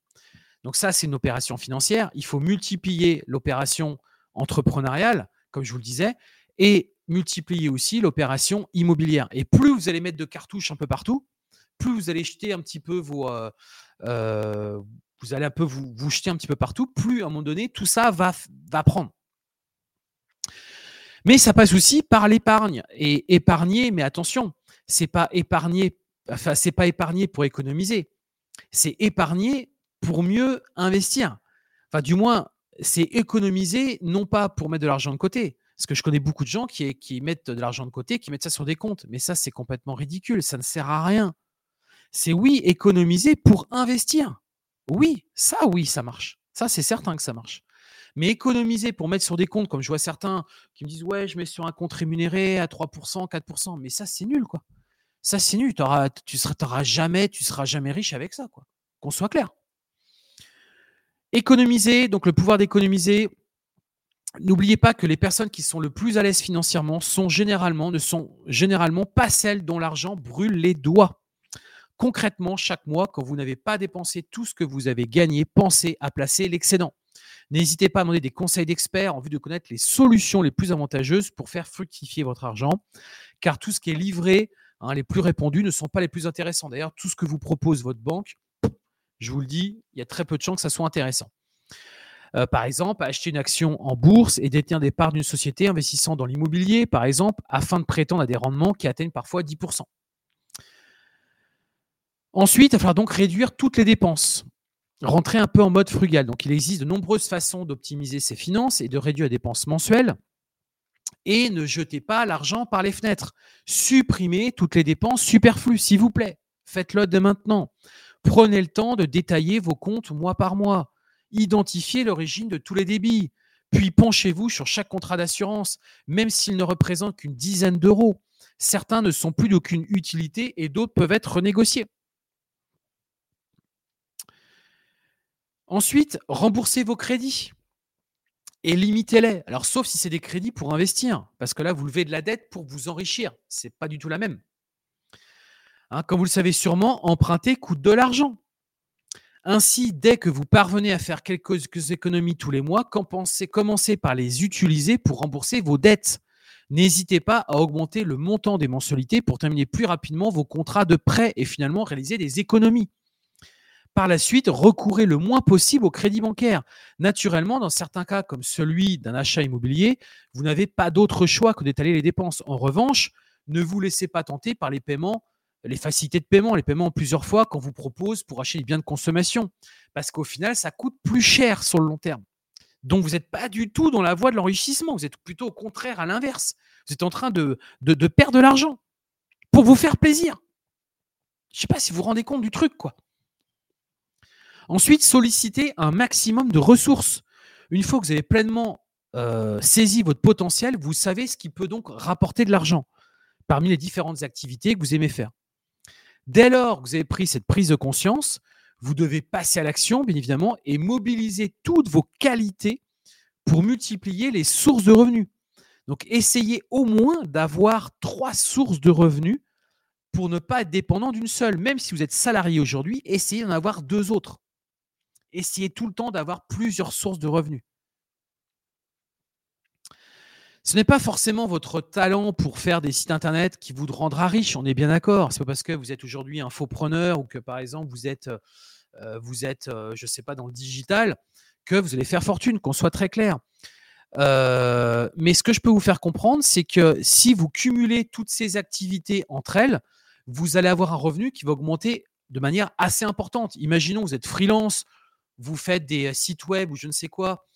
Donc ça, c'est une opération financière. Il faut multiplier l'opération entrepreneuriale, comme je vous le disais, et multiplier aussi l'opération immobilière. Et plus vous allez mettre de cartouches un peu partout, plus vous allez jeter un petit peu vos... Euh, euh, vous allez un peu vous, vous, jeter un petit peu partout, plus à un moment donné, tout ça va, va prendre. Mais ça passe aussi par l'épargne. Et épargner, mais attention, c'est pas épargner, c'est pas épargner pour économiser. C'est épargner pour mieux investir. Enfin, du moins, c'est économiser non pas pour mettre de l'argent de côté. Parce que je connais beaucoup de gens qui mettent de l'argent de côté, qui mettent ça sur des comptes. Mais ça, c'est complètement ridicule. Ça ne sert à rien. C'est oui, économiser pour investir. Oui, ça, oui, ça marche. Ça, c'est certain que ça marche. Mais économiser pour mettre sur des comptes, comme je vois certains qui me disent Ouais, je mets sur un compte rémunéré à 3%, 4%, mais ça, c'est nul, quoi. Ça, c'est nul. tu ne seras, jamais, tu seras jamais riche avec ça, quoi. Qu'on soit clair. Économiser, donc le pouvoir d'économiser. N'oubliez pas que les personnes qui sont le plus à l'aise financièrement sont généralement, ne sont généralement pas celles dont l'argent brûle les doigts. Concrètement, chaque mois, quand vous n'avez pas dépensé tout ce que vous avez gagné, pensez à placer l'excédent. N'hésitez pas à demander des conseils d'experts en vue de connaître les solutions les plus avantageuses pour faire fructifier votre argent, car tout ce qui est livré, hein, les plus répandus, ne sont pas les plus intéressants. D'ailleurs, tout ce que vous propose votre banque, je vous le dis, il y a très peu de chances que ça soit intéressant. Euh, par exemple, acheter une action en bourse et détenir des parts d'une société investissant dans l'immobilier, par exemple, afin de prétendre à des rendements qui atteignent parfois 10%. Ensuite, il va falloir donc réduire toutes les dépenses rentrer un peu en mode frugal. Donc, il existe de nombreuses façons d'optimiser ses finances et de réduire les dépenses mensuelles. Et ne jetez pas l'argent par les fenêtres. Supprimez toutes les dépenses superflues, s'il vous plaît. Faites-le de maintenant. Prenez le temps de détailler vos comptes mois par mois. Identifiez l'origine de tous les débits. Puis penchez-vous sur chaque contrat d'assurance, même s'il ne représente qu'une dizaine d'euros. Certains ne sont plus d'aucune utilité et d'autres peuvent être renégociés. Ensuite, remboursez vos crédits et limitez-les. Alors, sauf si c'est des crédits pour investir, parce que là, vous levez de la dette pour vous enrichir. Ce n'est pas du tout la même. Hein, comme vous le savez sûrement, emprunter coûte de l'argent. Ainsi, dès que vous parvenez à faire quelques économies tous les mois, commencez par les utiliser pour rembourser vos dettes. N'hésitez pas à augmenter le montant des mensualités pour terminer plus rapidement vos contrats de prêt et finalement réaliser des économies. Par la suite, recourez le moins possible au crédit bancaire. Naturellement, dans certains cas, comme celui d'un achat immobilier, vous n'avez pas d'autre choix que d'étaler les dépenses. En revanche, ne vous laissez pas tenter par les paiements, les facilités de paiement, les paiements en plusieurs fois qu'on vous propose pour acheter des biens de consommation. Parce qu'au final, ça coûte plus cher sur le long terme. Donc, vous n'êtes pas du tout dans la voie de l'enrichissement. Vous êtes plutôt au contraire à l'inverse. Vous êtes en train de perdre de l'argent pour vous faire plaisir. Je ne sais pas si vous vous rendez compte du truc, quoi. Ensuite, sollicitez un maximum de ressources. Une fois que vous avez pleinement euh, saisi votre potentiel, vous savez ce qui peut donc rapporter de l'argent parmi les différentes activités que vous aimez faire. Dès lors que vous avez pris cette prise de conscience, vous devez passer à l'action, bien évidemment, et mobiliser toutes vos qualités pour multiplier les sources de revenus. Donc, essayez au moins d'avoir trois sources de revenus pour ne pas être dépendant d'une seule. Même si vous êtes salarié aujourd'hui, essayez d'en avoir deux autres essayez tout le temps d'avoir plusieurs sources de revenus. Ce n'est pas forcément votre talent pour faire des sites internet qui vous rendra riche, on est bien d'accord. C'est pas parce que vous êtes aujourd'hui un faux preneur ou que par exemple vous êtes, euh, euh, je sais pas, dans le digital que vous allez faire fortune, qu'on soit très clair. Euh, mais ce que je peux vous faire comprendre, c'est que si vous cumulez toutes ces activités entre elles, vous allez avoir un revenu qui va augmenter de manière assez importante. Imaginons vous êtes freelance vous faites des sites web ou je ne sais quoi,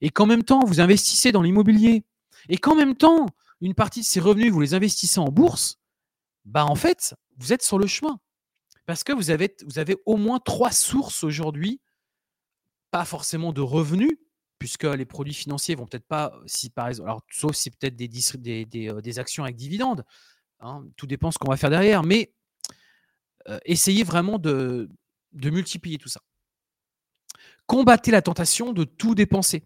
et qu'en même temps, vous investissez dans l'immobilier, et qu'en même temps, une partie de ces revenus, vous les investissez en bourse, bah en fait, vous êtes sur le chemin. Parce que vous avez, vous avez au moins trois sources aujourd'hui, pas forcément de revenus, puisque les produits financiers vont peut-être pas, si par exemple, alors, sauf si peut-être des, des, actions avec dividendes, hein, tout dépend ce qu'on va faire derrière, mais essayez vraiment de, de multiplier tout ça. Combattez la tentation de tout dépenser.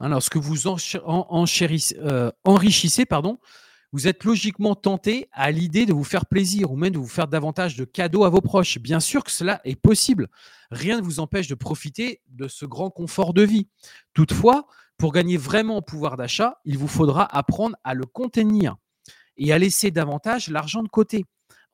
Hein, lorsque vous euh, enrichissez, pardon, vous êtes logiquement tenté à l'idée de vous faire plaisir ou même de vous faire davantage de cadeaux à vos proches. Bien sûr que cela est possible. Rien ne vous empêche de profiter de ce grand confort de vie. Toutefois, pour gagner vraiment en pouvoir d'achat, il vous faudra apprendre à le contenir et à laisser davantage l'argent de côté.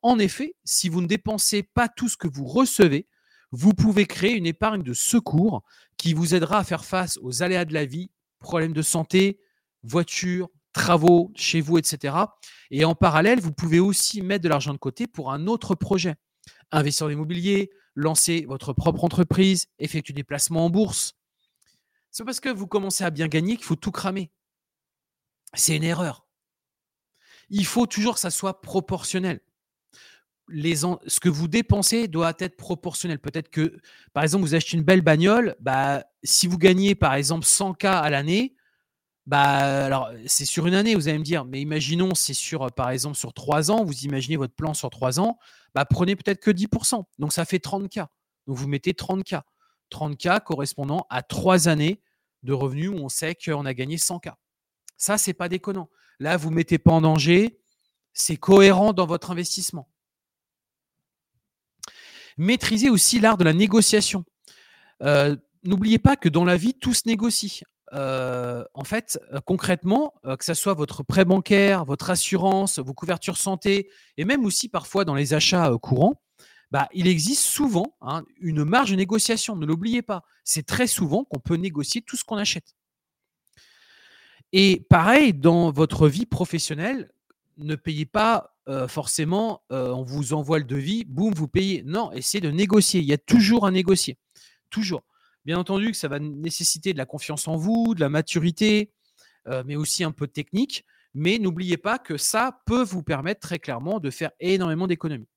En effet, si vous ne dépensez pas tout ce que vous recevez, vous pouvez créer une épargne de secours qui vous aidera à faire face aux aléas de la vie, problèmes de santé, voiture, travaux chez vous, etc. Et en parallèle, vous pouvez aussi mettre de l'argent de côté pour un autre projet. Investir dans l'immobilier, lancer votre propre entreprise, effectuer des placements en bourse. C'est parce que vous commencez à bien gagner qu'il faut tout cramer. C'est une erreur. Il faut toujours que ça soit proportionnel ce que vous dépensez doit être proportionnel. Peut-être que, par exemple, vous achetez une belle bagnole, bah, si vous gagnez, par exemple, 100K à l'année, bah, alors c'est sur une année, vous allez me dire, mais imaginons, c'est sur, par exemple, sur 3 ans, vous imaginez votre plan sur 3 ans, bah, prenez peut-être que 10%. Donc, ça fait 30K. Donc, vous mettez 30K. 30K correspondant à 3 années de revenus où on sait qu'on a gagné 100K. Ça, c'est pas déconnant. Là, vous ne mettez pas en danger. C'est cohérent dans votre investissement. Maîtrisez aussi l'art de la négociation. Euh, n'oubliez pas que dans la vie, tout se négocie. Euh, en fait, euh, concrètement, que ce soit votre prêt bancaire, votre assurance, vos couvertures santé, et même aussi parfois dans les achats courants, bah, il existe souvent hein, une marge de négociation. Ne l'oubliez pas. C'est très souvent qu'on peut négocier tout ce qu'on achète. Et pareil, dans votre vie professionnelle, ne payez pas forcément, on vous envoie le devis, boum, vous payez. Non, essayez de négocier. Il y a toujours à négocier. Toujours. Bien entendu que ça va nécessiter de la confiance en vous, de la maturité, mais aussi un peu de technique. Mais n'oubliez pas que ça peut vous permettre très clairement de faire énormément d'économies.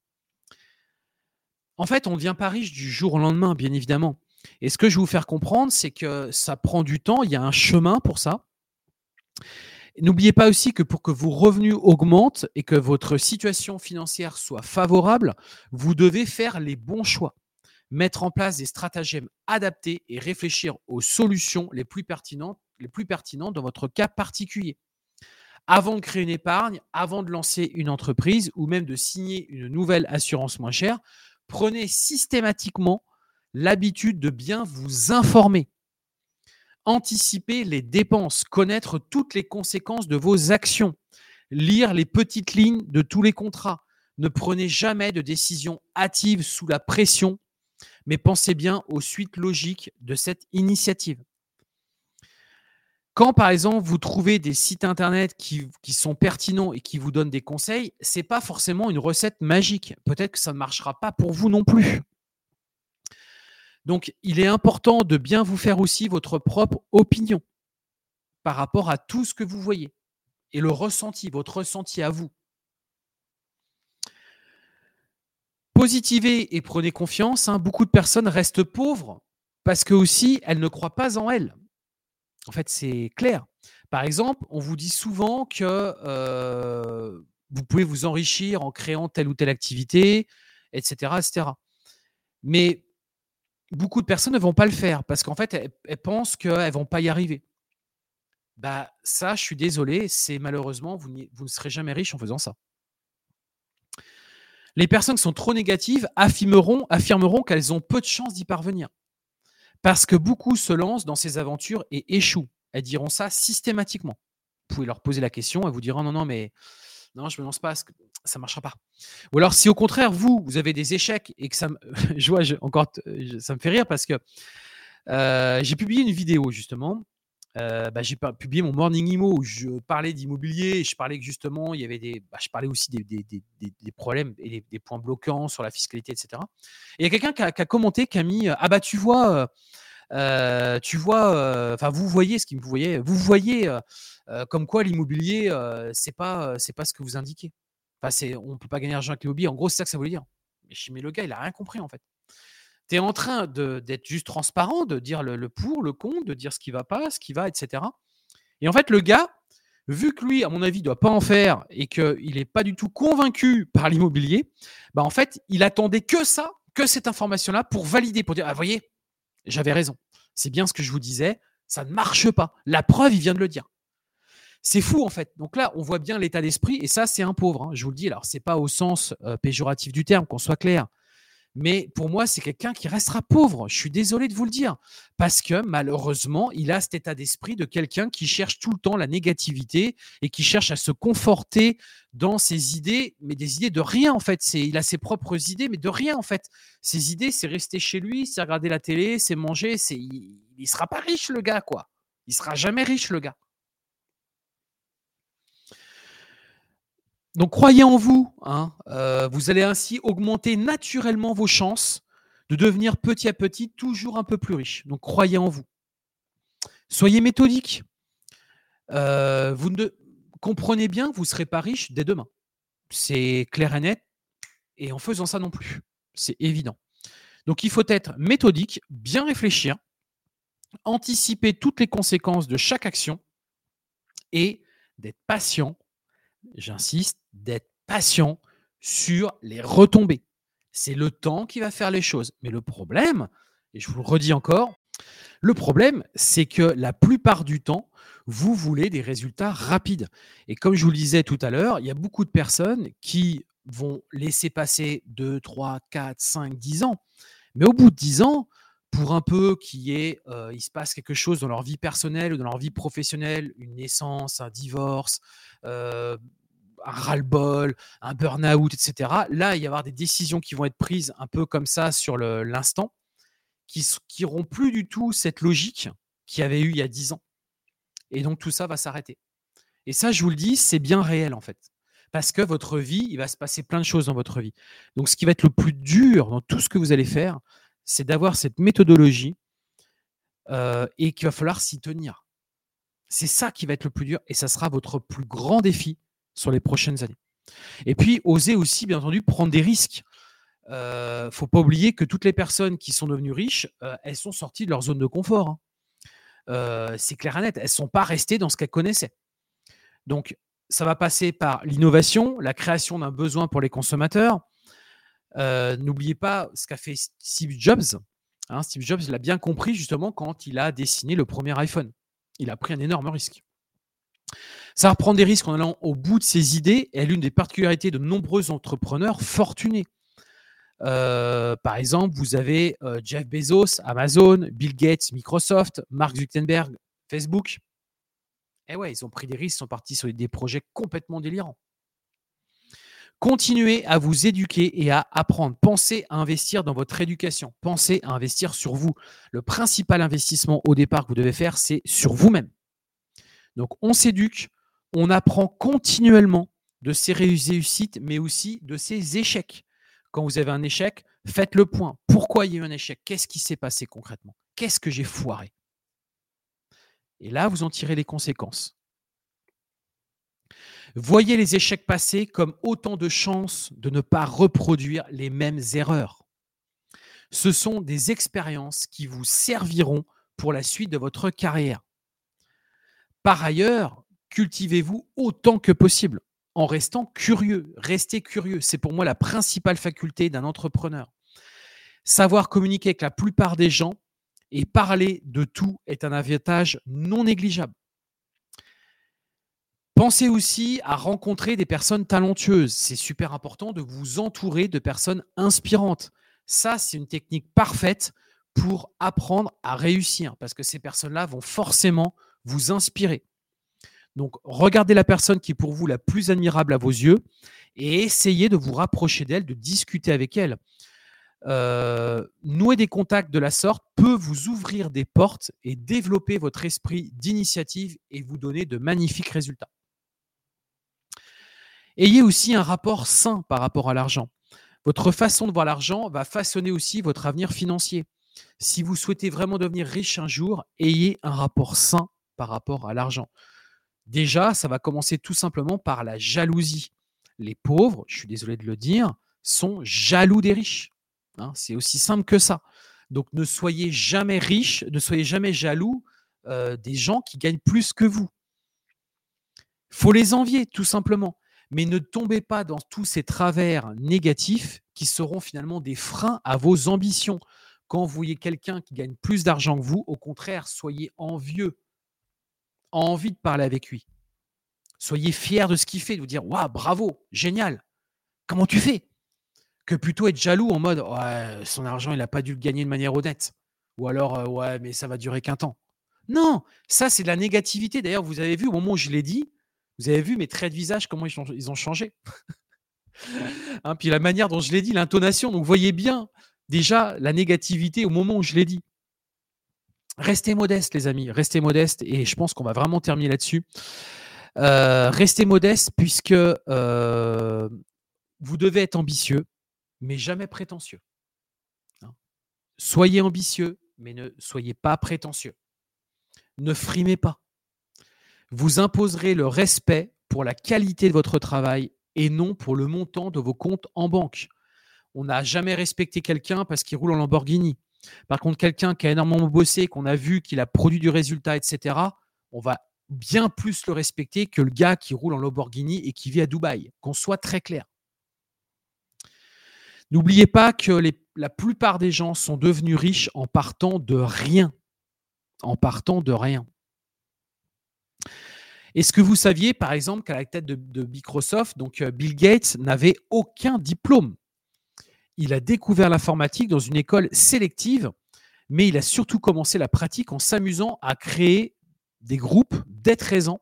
En fait, on ne devient pas riche du jour au lendemain, bien évidemment. Et ce que je vais vous faire comprendre, c'est que ça prend du temps, il y a un chemin pour ça. N'oubliez pas aussi que pour que vos revenus augmentent et que votre situation financière soit favorable, vous devez faire les bons choix, mettre en place des stratagèmes adaptés et réfléchir aux solutions les plus pertinentes, dans votre cas particulier. Avant de créer une épargne, avant de lancer une entreprise ou même de signer une nouvelle assurance moins chère, prenez systématiquement l'habitude de bien vous informer anticiper les dépenses, connaître toutes les conséquences de vos actions, lire les petites lignes de tous les contrats. Ne prenez jamais de décision hâtive sous la pression, mais pensez bien aux suites logiques de cette initiative. Quand, par exemple, vous trouvez des sites internet qui, qui sont pertinents et qui vous donnent des conseils, ce n'est pas forcément une recette magique. Peut-être que ça ne marchera pas pour vous non plus. Donc, il est important de bien vous faire aussi votre propre opinion par rapport à tout ce que vous voyez et le ressenti, votre ressenti à vous. Positivez et prenez confiance. Hein. Beaucoup de personnes restent pauvres parce que aussi ne croient pas en elles. En fait, c'est clair. Par exemple, on vous dit souvent que euh, vous pouvez vous enrichir en créant telle ou telle activité, etc., etc. Mais beaucoup de personnes ne vont pas le faire parce qu'en fait, elles, pensent qu'elles ne vont pas y arriver. Bah, ça, je suis désolé, c'est malheureusement, vous, ne serez jamais riche en faisant ça. Les personnes qui sont trop négatives affirmeront, affirmeront qu'elles ont peu de chances d'y parvenir. Parce que beaucoup se lancent dans ces aventures et échouent. Elles diront ça systématiquement. Vous pouvez leur poser la question, elles vous diront non, non, mais non, je me lance pas, ça ne marchera pas. Ou alors, si au contraire, vous, vous avez des échecs et que ça me, [laughs] je vois, encore, ça me fait rire parce que euh, j'ai publié une vidéo justement. Euh, bah, j'ai publié mon Morning Imo où je parlais d'immobilier je parlais que justement, il y avait des, bah, je parlais aussi des, problèmes et des, points bloquants sur la fiscalité, etc. Et il y a quelqu'un qui, a, commenté, qui a mis Ah bah tu vois, euh, tu vois, enfin vous voyez ce qu'il me voyait, vous voyez comme quoi l'immobilier, c'est pas, c'est pas ce que vous indiquez. Enfin, c'est, on peut pas gagner argent avec l'immobilier. En gros, c'est ça que ça voulait dire. Mais, le gars, il a rien compris en fait. Tu es en train d'être juste transparent, de dire le, pour, le contre, de dire ce qui va pas, ce qui va, etc. Et en fait, le gars, vu que lui, à mon avis, doit pas en faire et qu'il n'est pas du tout convaincu [laughs] par l'immobilier, bah en fait, il attendait que ça, que cette information-là pour valider, pour dire, ah, voyez, j'avais raison. C'est bien ce que je vous disais. Ça ne marche pas. La preuve, il vient de le dire. C'est fou en fait. Donc là, on voit bien l'état d'esprit et ça, c'est un pauvre. Hein. Je vous le dis. Alors, c'est pas au sens euh, péjoratif du terme, qu'on soit clair. Mais pour moi, c'est quelqu'un qui restera pauvre. Je suis désolé de vous le dire. Parce que malheureusement, il a cet état d'esprit de quelqu'un qui cherche tout le temps la négativité et qui cherche à se conforter dans ses idées, mais des idées de rien en fait. C'est, il a ses propres idées, mais de rien en fait. Ses idées, c'est rester chez lui, c'est regarder la télé, c'est manger. C'est, il ne sera pas riche le gars, quoi. Il sera jamais riche le gars. Donc croyez en vous. Hein, euh, vous allez ainsi augmenter naturellement vos chances de devenir petit à petit toujours un peu plus riche. Donc croyez en vous. Soyez méthodique. Euh, vous ne, comprenez bien vous ne serez pas riche dès demain. C'est clair et net. Et en faisant ça non plus. C'est évident. Donc il faut être méthodique, bien réfléchir, anticiper toutes les conséquences de chaque action et d'être patient j'insiste, d'être patient sur les retombées. C'est le temps qui va faire les choses. Mais le problème, et je vous le redis encore, le problème, c'est que la plupart du temps, vous voulez des résultats rapides. Et comme je vous le disais tout à l'heure, il y a beaucoup de personnes qui vont laisser passer 2, 3, 4, 5, 10 ans. Mais au bout de 10 ans, pour un peu qu'il ait, euh, il se passe quelque chose dans leur vie personnelle ou dans leur vie professionnelle, une naissance, un divorce, euh, un ras-le-bol, un burn-out, etc. Là, il y avoir des décisions qui vont être prises un peu comme ça sur l'instant, qui n'auront plus du tout cette logique qu'il y avait eu il y a 10 ans. Et donc tout ça va s'arrêter. Et ça, je vous le dis, c'est bien réel en fait. Parce que votre vie, il va se passer plein de choses dans votre vie. Donc ce qui va être le plus dur dans tout ce que vous allez faire, c'est d'avoir cette méthodologie euh, et qu'il va falloir s'y tenir. C'est ça qui va être le plus dur et ça sera votre plus grand défi sur les prochaines années. Et puis, oser aussi, bien entendu, prendre des risques. Il euh, ne faut pas oublier que toutes les personnes qui sont devenues riches, euh, elles sont sorties de leur zone de confort. Hein. C'est clair et net. Elles ne sont pas restées dans ce qu'elles connaissaient. Donc, ça va passer par l'innovation, la création d'un besoin pour les consommateurs. N'oubliez pas ce qu'a fait Steve Jobs. Hein. Steve Jobs l'a bien compris justement quand il a dessiné le premier iPhone. Il a pris un énorme risque. Ça va prendre des risques en allant au bout de ses idées est l'une des particularités de nombreux entrepreneurs fortunés. Euh, par exemple, vous avez euh, Jeff Bezos, Amazon, Bill Gates, Microsoft, Mark Zuckerberg, Facebook. Eh ouais, ils ont pris des risques, ils sont partis sur des projets complètement délirants. Continuez à vous éduquer et à apprendre. Pensez à investir dans votre éducation. Pensez à investir sur vous. Le principal investissement au départ que vous devez faire, c'est sur vous-même. Donc, on s'éduque, on apprend continuellement de ses réussites, mais aussi de ses échecs. Quand vous avez un échec, faites le point. Pourquoi il y a eu un échec? Qu'est-ce qui s'est passé concrètement? Qu'est-ce que j'ai foiré? Et là, vous en tirez les conséquences. Voyez les échecs passés comme autant de chances de ne pas reproduire les mêmes erreurs. Ce sont des expériences qui vous serviront pour la suite de votre carrière. Par ailleurs, cultivez-vous autant que possible en restant curieux. Restez curieux. C'est pour moi la principale faculté d'un entrepreneur. Savoir communiquer avec la plupart des gens et parler de tout est un avantage non négligeable. Pensez aussi à rencontrer des personnes talentueuses. C'est super important de vous entourer de personnes inspirantes. Ça, c'est une technique parfaite pour apprendre à réussir parce que ces personnes-là vont forcément vous inspirer. Donc, regardez la personne qui est pour vous la plus admirable à vos yeux et essayez de vous rapprocher d'elle, de discuter avec elle. Euh, nouer des contacts de la sorte peut vous ouvrir des portes et développer votre esprit d'initiative et vous donner de magnifiques résultats. Ayez aussi un rapport sain par rapport à l'argent. Votre façon de voir l'argent va façonner aussi votre avenir financier. Si vous souhaitez vraiment devenir riche un jour, ayez un rapport sain par rapport à l'argent. Déjà, ça va commencer tout simplement par la jalousie. Les pauvres, je suis désolé de le dire, sont jaloux des riches. Hein. c'est aussi simple que ça. Donc ne soyez jamais riche, ne soyez jamais jaloux euh, des gens qui gagnent plus que vous. faut les envier, tout simplement. Mais ne tombez pas dans tous ces travers négatifs qui seront finalement des freins à vos ambitions. Quand vous voyez quelqu'un qui gagne plus d'argent que vous, au contraire, soyez envieux, envie de parler avec lui. Soyez fier de ce qu'il fait, de vous dire Waouh, bravo, génial, comment tu fais? Que plutôt être jaloux en mode Ouais, son argent, il n'a pas dû le gagner de manière honnête. Ou alors, euh, ouais, mais ça va durer qu'un temps. Non, ça, c'est de la négativité. D'ailleurs, vous avez vu au moment où je l'ai dit, vous avez vu mes traits de visage, comment ils ont changé? Hein, puis la manière dont je l'ai dit, l'intonation. Donc, vous voyez bien déjà la négativité au moment où je l'ai dit. Restez modeste, les amis. Restez modeste. Et je pense qu'on va vraiment terminer là-dessus. Euh, restez modeste puisque euh, vous devez être ambitieux, mais jamais prétentieux. Hein? Soyez ambitieux, mais ne soyez pas prétentieux. Ne frimez pas. Vous imposerez le respect pour la qualité de votre travail et non pour le montant de vos comptes en banque. On n'a jamais respecté quelqu'un parce qu'il roule en Lamborghini. Par contre, quelqu'un qui a énormément bossé, qu'on a vu qu'il a produit du résultat, etc., on va bien plus le respecter que le gars qui roule en Lamborghini et qui vit à Dubaï. Qu'on soit très clair. N'oubliez pas que la plupart des gens sont devenus riches en partant de rien. En partant de rien. Est-ce que vous saviez, par exemple, qu'à la tête de, Microsoft, donc euh, Bill Gates n'avait aucun diplôme? Il a découvert l'informatique dans une école sélective, mais il a surtout commencé la pratique en s'amusant à créer des groupes dès 13 ans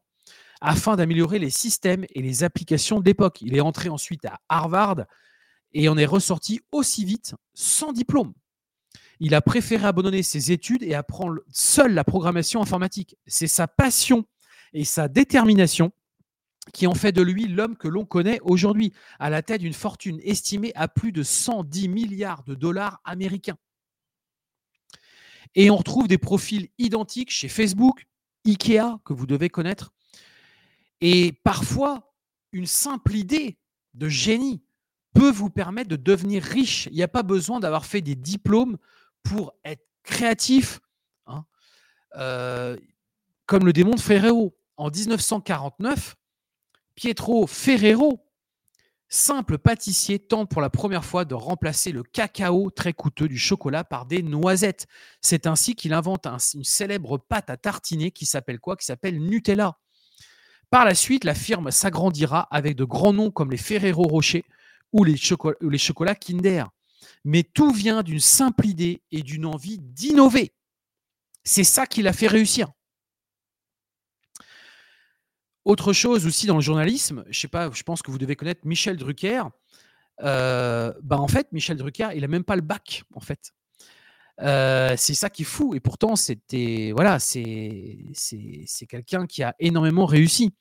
afin d'améliorer les systèmes et les applications d'époque. Il est entré ensuite à Harvard et en est ressorti aussi vite sans diplôme. Il a préféré abandonner ses études et apprendre seul la programmation informatique. C'est sa passion et sa détermination qui ont fait de lui l'homme que l'on connaît aujourd'hui, à la tête d'une fortune estimée à plus de 110 milliards de dollars américains. Et on retrouve des profils identiques chez Facebook, IKEA, que vous devez connaître. Et parfois, une simple idée de génie peut vous permettre de devenir riche. Il n'y a pas besoin d'avoir fait des diplômes pour être créatif, hein. euh, comme le démontre Ferrero en 1949, Pietro Ferrero, simple pâtissier, tente pour la première fois de remplacer le cacao très coûteux du chocolat par des noisettes. C'est ainsi qu'il invente une célèbre pâte à tartiner qui s'appelle quoi? Qui s'appelle Nutella. Par la suite, la firme s'agrandira avec de grands noms comme les Ferrero Rocher ou les, ou les chocolats Kinder. Mais tout vient d'une simple idée et d'une envie d'innover. C'est ça qui l'a fait réussir. Autre chose aussi dans le journalisme, je sais pas, je pense que vous devez connaître Michel Drucker. Euh, bah en fait, Michel Drucker, il a même pas le bac, en fait. Euh, c'est ça qui est fou. Et pourtant, c'était voilà, c'est c'est quelqu'un qui a énormément réussi.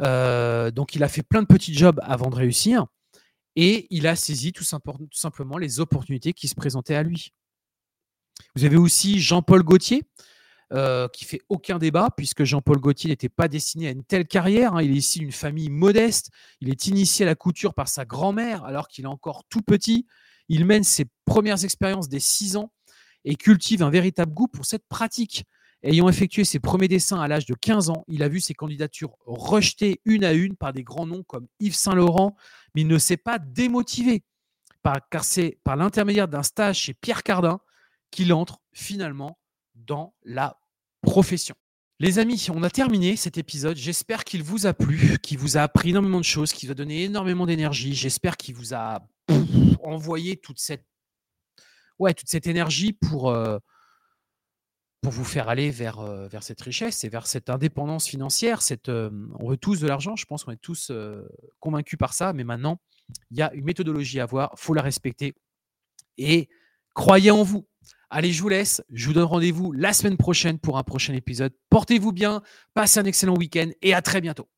Euh, donc, il a fait plein de petits jobs avant de réussir, et il a saisi tout, tout simplement les opportunités qui se présentaient à lui. Vous avez aussi Jean-Paul Gaultier, euh, qui fait aucun débat, puisque Jean-Paul Gaultier n'était pas destiné à une telle carrière. Hein. Il est ici d'une famille modeste. Il est initié à la couture par sa grand-mère, alors qu'il est encore tout petit. Il mène ses premières expériences dès 6 ans et cultive un véritable goût pour cette pratique. Ayant effectué ses premiers dessins à l'âge de 15 ans, il a vu ses candidatures rejetées une à une par des grands noms comme Yves Saint-Laurent, mais il ne s'est pas démotivé, car c'est par l'intermédiaire d'un stage chez Pierre Cardin qu'il entre finalement dans la profession. Les amis, on a terminé cet épisode. J'espère qu'il vous a plu, qu'il vous a appris énormément de choses, qu'il vous a donné énormément d'énergie. J'espère qu'il vous a envoyé toute cette, ouais, toute cette énergie pour, euh, pour vous faire aller vers, euh, vers cette richesse et vers cette indépendance financière. Euh, on veut tous de l'argent, je pense qu'on est tous convaincus par ça, mais maintenant, il y a une méthodologie à voir, il faut la respecter et croyez en vous. Allez, je vous laisse. Je vous donne rendez-vous la semaine prochaine pour un prochain épisode. Portez-vous bien, passez un excellent week-end et à très bientôt.